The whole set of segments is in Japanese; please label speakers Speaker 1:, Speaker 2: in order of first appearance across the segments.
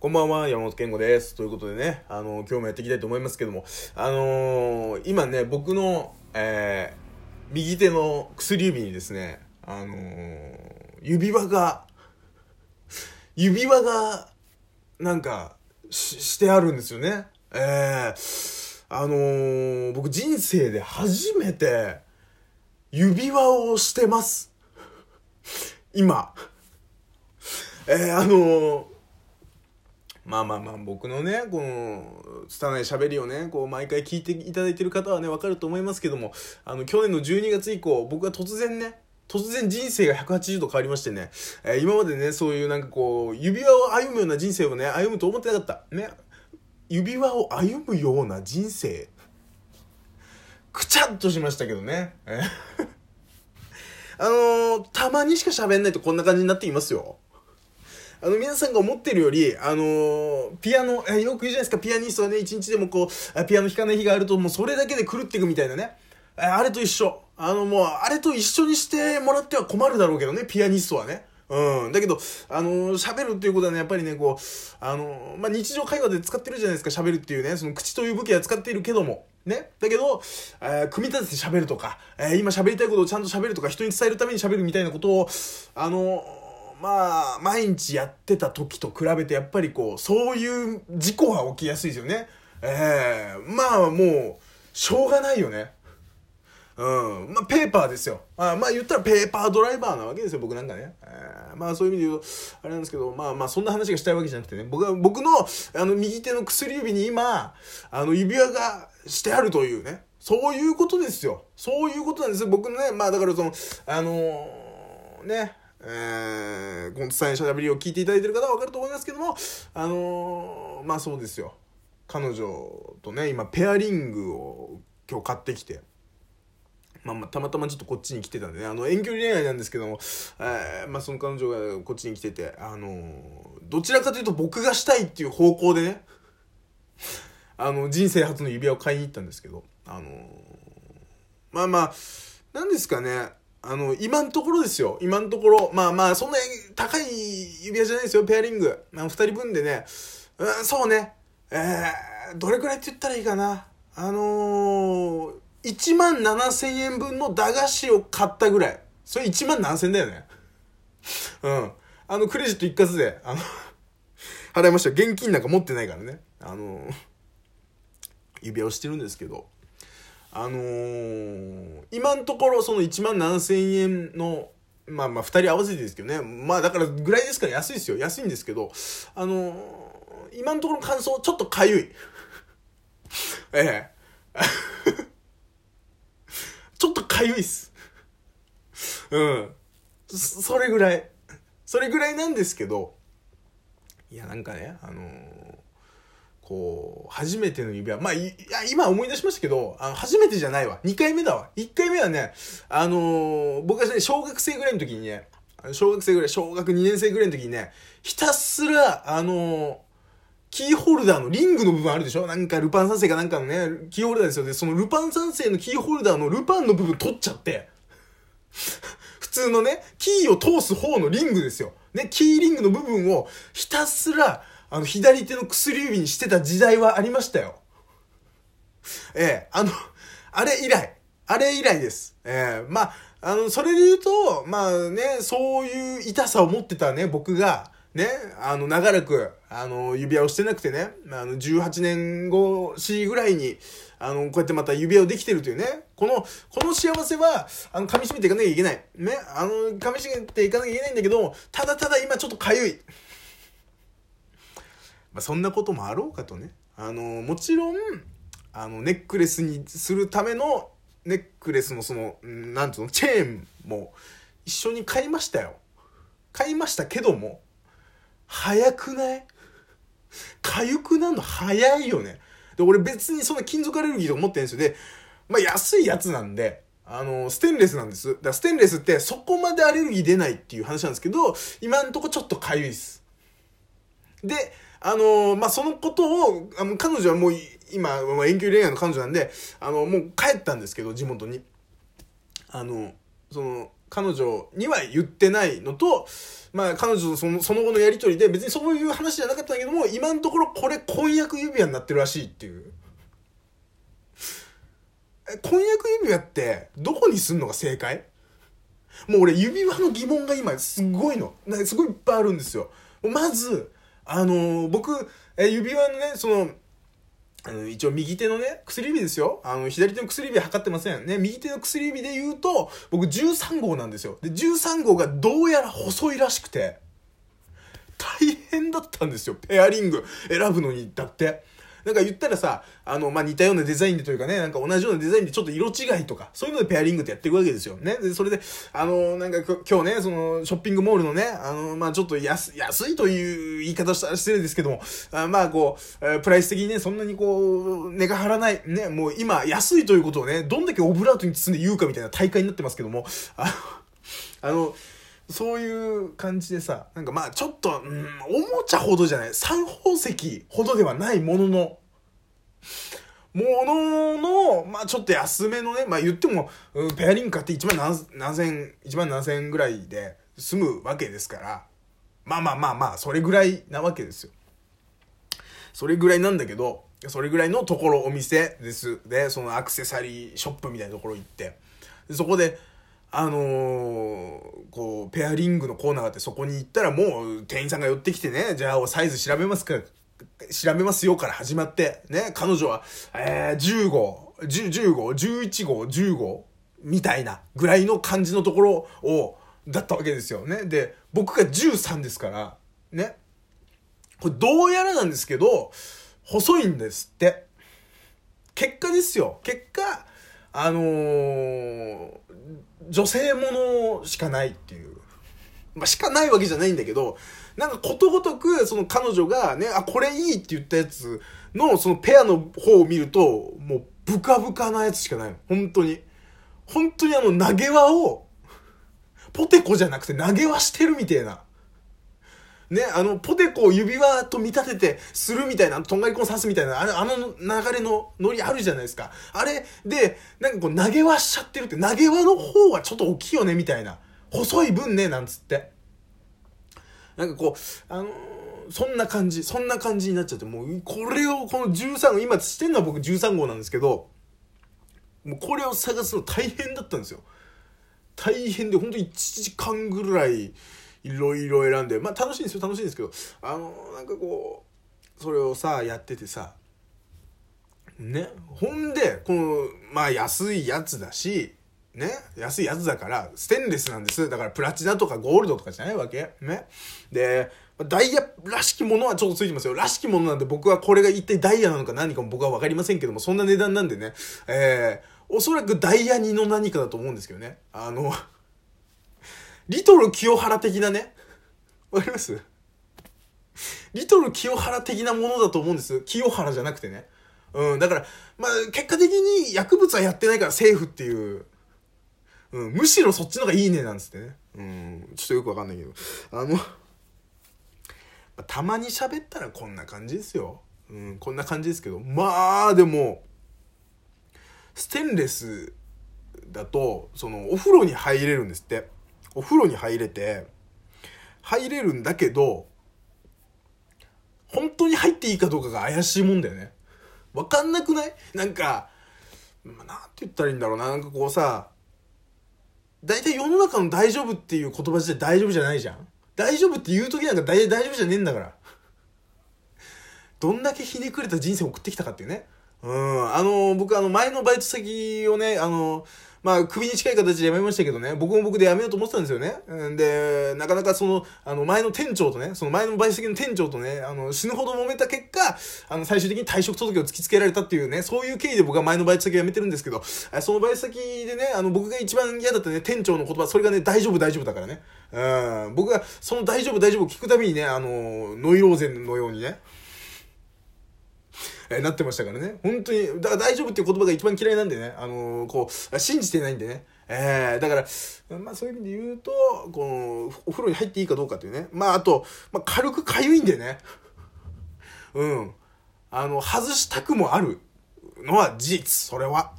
Speaker 1: こんばんは、山本健吾です。ということでね、あの、今日もやっていきたいと思いますけども、あのー、今ね、僕の、えー、右手の薬指にですね、あの、指輪が、指輪が、なんか、し、してあるんですよね。えー、あの、僕人生で初めて、指輪をしてます。今。えー、あのまあまあまあ僕のねこの拙い喋りをねこう毎回聞いていただいてる方はね分かると思いますけどもあの去年の12月以降僕は突然ね突然人生が180度変わりましてね、えー、今までねそういうなんかこう指輪を歩むような人生をね歩むと思ってなかった。ね。指輪を歩むような人生。くちゃっとしましたけどね。あのー、たまにしか喋んないとこんな感じになっていますよ。あの、皆さんが思ってるより、あのー、ピアノ、えよく言うじゃないですか、ピアニストはね、一日でもこう、ピアノ弾かない日があると、もうそれだけで狂っていくみたいなね。あれと一緒。あの、もう、あれと一緒にしてもらっては困るだろうけどね、ピアニストはね。うん。だけど、あのー、喋るっていうことはね、やっぱりね、こう、あのー、まあ、日常会話で使ってるじゃないですか、喋るっていうね、その口という武器は使っているけども。ね。だけど、えー、組み立てて喋るとか、えー、今喋りたいことをちゃんと喋るとか、人に伝えるために喋るみたいなことを、あのまあ、毎日やってた時と比べてやっぱりこう、そういう事故が起きやすいですよね。ええー、まあもう、しょうがないよね。うん。まあ、ペーパーですよ。あまあ、言ったらペーパードライバーなわけですよ、僕なんかね。え、まあ、そういう意味で言うと、あれなんですけど、まあまあ、そんな話がしたいわけじゃなくてね、僕は、僕の、あの、右手の薬指に今、あの、指輪がしてあるというね。そういうことですよ。そういうことなんですよ。僕のね、まあ、だからその、あのー、ね、えー、この伝えしゃべりを聞いていただいてる方は分かると思いますけども、あのー、まあそうですよ。彼女とね、今、ペアリングを今日買ってきて、まあまあ、たまたまちょっとこっちに来てたんでね、あの、遠距離恋愛なんですけども、えー、まあその彼女がこっちに来てて、あのー、どちらかというと僕がしたいっていう方向でね、あの、人生初の指輪を買いに行ったんですけど、あのー、まあまあ、なんですかね、あの、今のところですよ。今のところ。まあまあ、そんな高い指輪じゃないですよ、ペアリング。まあ、二人分でね。うん、そうね。えー、どれくらいって言ったらいいかな。あのー、1万7千円分の駄菓子を買ったぐらい。それ1万7千だよね。うん。あの、クレジット一括で、あの払いました。現金なんか持ってないからね。あのー、指輪をしてるんですけど。あのー、今のところその1万7000円の、まあまあ2人合わせてですけどね。まあだからぐらいですから安いですよ。安いんですけど、あのー、今のところ感想、ちょっとかゆい。ええ。ちょっとかゆいっす。うん。それぐらい。それぐらいなんですけど、いや、なんかね、あのーこう、初めての指輪。まあ、いや、今思い出しましたけど、あの、初めてじゃないわ。2回目だわ。1回目はね、あのー、僕がね、小学生ぐらいの時にね、小学生ぐらい、小学2年生ぐらいの時にね、ひたすら、あのー、キーホルダーのリングの部分あるでしょ？なんかルパン三世かなんかのね、キーホルダーですよね。そのルパン三世のキーホルダーのルパンの部分取っちゃって、普通のね、キーを通す方のリングですよ。ね、キーリングの部分をひたすら、あの、左手の薬指にしてた時代はありましたよ。ええあの、あれ以来、あれ以来です。ええまあ、あの、それで言うと、まあね、そういう痛さを持ってたね、僕が、ね、あの、長らく、あの、指輪をしてなくてね、あの、18年後しぐらいに、あの、こうやってまた指輪をできてるというね、この、この幸せは、あの、噛み締めていかなきゃいけない。ね、あの、噛み締めていかなきゃいけないんだけど、ただただ今ちょっとかゆい。まあ、そんなこともあろうかとね。あのもちろん、あの、ネックレスにするための、ネックレスのその、なんつうの、チェーンも一緒に買いましたよ。買いましたけども、早くない？痒くなるの早いよね。で、俺別にそんな金属アレルギーとか持ってるんですよ。で、まあ安いやつなんで、あの、ステンレスなんです。だからステンレスってそこまでアレルギー出ないっていう話なんですけど、今んとこちょっと痒いです。で、あのー、まあ、そのことを、あの、彼女はもう、今、遠距離恋愛の彼女なんで、あの、もう帰ったんですけど、地元に。あの、その、彼女には言ってないのと、まあ彼女のそのその後のやりとりで別にそういう話じゃなかったんだけども、今のところこれ婚約指輪になってるらしいっていう。婚約指輪ってどこにすんのが正解？もう俺指輪の疑問が今すごいの。すごいいっぱいあるんですよ。まず、あの、僕、え指輪のね、その、あの、一応右手のね、薬指ですよ。あの、左手の薬指測ってません。ね、右手の薬指で言うと、僕13号なんですよ。で、13号がどうやら細いらしくて、大変だったんですよ。ペアリング選ぶのにだって。なんか言ったらさ、あの、まあ、似たようなデザインでというかね、なんか同じようなデザインでちょっと色違いとか、そういうのでペアリングってやっていくわけですよ。ね。で、それで、あの、なんか今日ね、その、ショッピングモールのね、あの、まあ、ちょっと安、安いという言い方したら失礼ですけども、あまあ、こう、えー、プライス的にね、そんなにこう、値が張らない、ね、もう今、安いということをね、どんだけオブラートに包んで言うかみたいな大会になってますけども、あの、あのそういう感じでさ、なんかまあちょっと、うん、おもちゃほどじゃない、3鉱石ほどではないものの、ものの、まあちょっと安めのね、まあ言っても、ペアリンカって1万何千、1万何千ぐらいで済むわけですから、まあまあまあまあ、それぐらいなわけですよ。それぐらいなんだけど、それぐらいのところお店です。で、そのアクセサリーショップみたいなところ行って、そこで、あのー、こう、ペアリングのコーナーがあって、そこに行ったらもう店員さんが寄ってきてね、じゃあサイズ調べますか調べますよから始まって、ね、彼女は、えー、10号、10号、11号、10号、みたいなぐらいの感じのところを、だったわけですよね。で、僕が13ですから、ね。これどうやらなんですけど、細いんですって。結果ですよ。結果、あのー、女性ものしかないっていう。まあ、しかないわけじゃないんだけど、なんかことごとく、その彼女がね、あ、これいいって言ったやつの、そのペアの方を見ると、もう、ブカブカなやつしかないの。本当に。本当にあの、投げ輪を、ポテコじゃなくて投げ輪してるみたいな。ね、あの、ポテコを指輪と見立ててするみたいな、とんがりコン刺すみたいな、あの、あの流れのノリあるじゃないですか。あれで、なんかこう投げ輪しちゃってるって、投げ輪の方はちょっと大きいよね、みたいな。細い分ね、なんつって。なんかこう、あのー、そんな感じ、そんな感じになっちゃって、もう、これを、この13号、今してんのは僕13号なんですけど、もうこれを探すの大変だったんですよ。大変で、ほんと1時間ぐらい、いろいろ選んで、まあ楽しいんですよ、楽しいんですけど、あの、なんかこう、それをさ、やっててさ、ね、ほんで、この、まあ安いやつだし、ね、安いやつだから、ステンレスなんです。だからプラチナとかゴールドとかじゃないわけ？ね。で、ダイヤらしきものはちょっとついてますよ。らしきものなんで僕はこれが一体ダイヤなのか何かも僕はわかりませんけども、そんな値段なんでね、えー、おそらくダイヤ2の何かだと思うんですけどね。あの、リトル清原的なね、わかります？リトル清原的なものだと思うんです。清原じゃなくてね。うん、だから、まあ、結果的に薬物はやってないからセーフっていううん、むしろそっちの方がいいねなんつってね。うん、ちょっとよくわかんないけど。あの、たまに喋ったらこんな感じですよ。うん、こんな感じですけど。まあ、でも、ステンレスだと、その、お風呂に入れるんですって。お風呂に入れて、入れるんだけど、本当に入っていいかどうかが怪しいもんだよね。わかんなくない？なんか、まあ、なんて言ったらいいんだろうな。なんかこうさ、大体世の中の大丈夫っていう言葉自体大丈夫じゃないじゃん大丈夫って言う時なんか大体大丈夫じゃねえんだから。どんだけひねくれた人生を送ってきたかっていうね。うん。あの、僕あの前のバイト先をね、あの、まあ、首に近い形で辞めましたけどね、僕も僕で辞めようと思ってたんですよね。んで、なかなかその、あの、前の店長とね、その前のバイト先の店長とね、あの、死ぬほど揉めた結果、あの、最終的に退職届を突きつけられたっていうね、そういう経緯で僕は前のバイト先を辞めてるんですけど、そのバイト先でね、あの、僕が一番嫌だったね、店長の言葉、それがね、大丈夫大丈夫だからね。うん、僕がその大丈夫大丈夫を聞くたびにね、あの、ノイローゼンのようにね、え、なってましたからね。本当に、だから大丈夫っていう言葉が一番嫌いなんでね、あのー、こう、信じてないんでね。えー、だから、まあそういう意味で言うと、この、お風呂に入っていいかどうかっていうね。まああと、まあ軽く痒いんでね。うん。あの、外したくもあるのは事実。それは。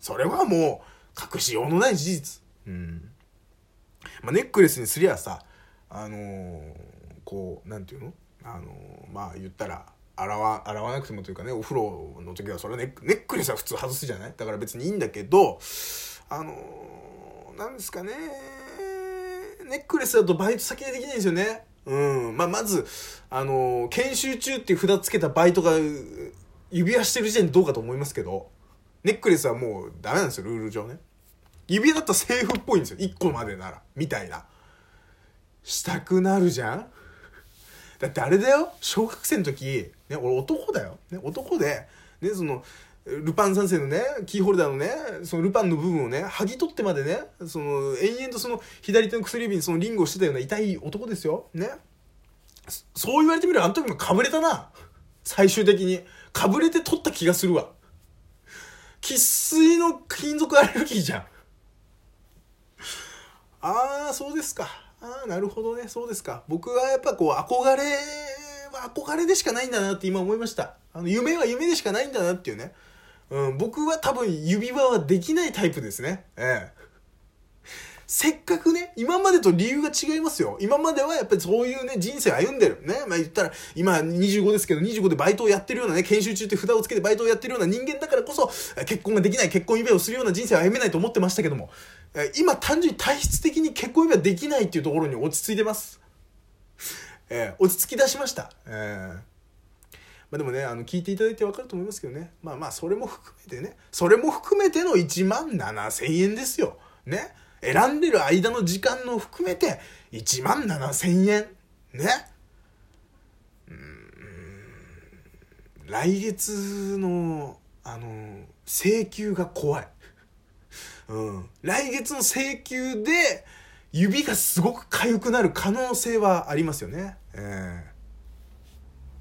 Speaker 1: それはもう、隠しようのない事実。うん。まあ、ネックレスにすりゃさあのー、こうなんていうの？あのー、まあ言ったら洗わ洗わなくてもというかねお風呂の時はそれネックネックレスは普通外すじゃない？だから別にいいんだけどあのー、なんですかねネックレスだとバイト先でできないんですよね。うん。まあまずあの研修中っていう札つけたバイトが指輪してる時点でどうかと思いますけどネックレスはもうダメなんですよルール上ね。指輪だったらセーフっぽいんですよ1個までならみたいな。したくなるじゃん？だってあれだよ小学生の時、ね、俺男だよ、ね、男で、ね、そのルパン三世のねキーホルダーのねそのルパンの部分をね剥ぎ取ってまでねその延々とその左手の薬指にそのリングをしてたような痛い男ですよ。ね。そう言われてみればあの時もかぶれたな。最終的に。かぶれて取った気がするわ。生粋の金属アレルギーじゃん。ああそうですか。ああなるほどね。そうですか。僕はやっぱこう憧れは憧れでしかないんだなって今思いましたあの夢は夢でしかないんだなっていうね、うん、僕は多分指輪はできないタイプですねええせっかくね、今までと理由が違いますよ。今まではやっぱりそういうね、人生歩んでる。ね。まあ言ったら、今25ですけど、25でバイトをやってるようなね、研修中って札をつけてバイトをやってるような人間だからこそ、結婚ができない、結婚指輪をするような人生を歩めないと思ってましたけども、今単純に体質的に結婚指輪できないっていうところに落ち着いてます。えー、落ち着き出しました。えーまあ、でもね、あの、聞いていただいてわかると思いますけどね。まあまあ、それも含めてね、それも含めての1万7000円ですよ。ね。選んでる間の時間の含めて1万7000円。ね。来月の、あの、請求が怖い。うん。来月の請求で、指がすごく痒くなる可能性はありますよね。えー